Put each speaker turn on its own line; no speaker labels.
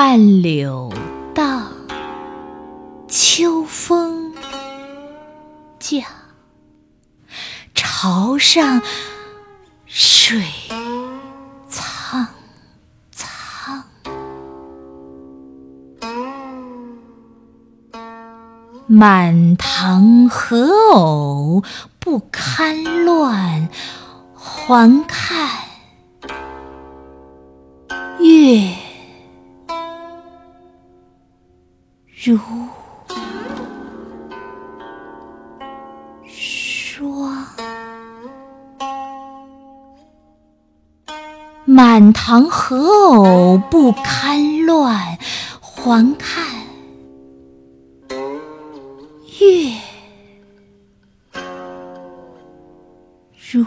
万柳荡，秋风降，潮上水苍苍。满堂荷藕不堪乱，还看如霜。满堂何偶不堪乱，还看月如。